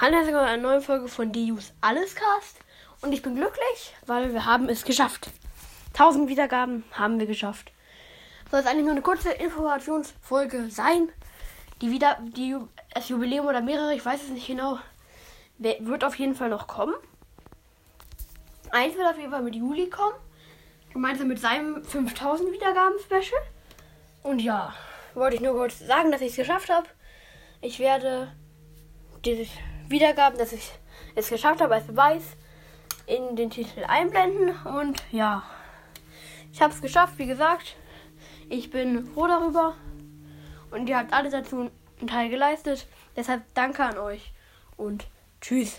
Hallo, herzlich willkommen zu einer neuen Folge von DU's Allescast. Und ich bin glücklich, weil wir haben es geschafft. 1000 Wiedergaben haben wir geschafft. Soll es eigentlich nur eine kurze Informationsfolge sein. Die wieder, die, das Jubiläum oder mehrere, ich weiß es nicht genau, wird auf jeden Fall noch kommen. Eins wird auf jeden Fall mit Juli kommen. Gemeinsam mit seinem 5000 Wiedergaben Special. Und ja, wollte ich nur kurz sagen, dass ich es geschafft habe. Ich werde die Wiedergaben, dass ich es geschafft habe, als Beweis in den Titel einblenden. Und ja, ich habe es geschafft, wie gesagt. Ich bin froh darüber. Und ihr habt alle dazu einen Teil geleistet. Deshalb danke an euch und tschüss.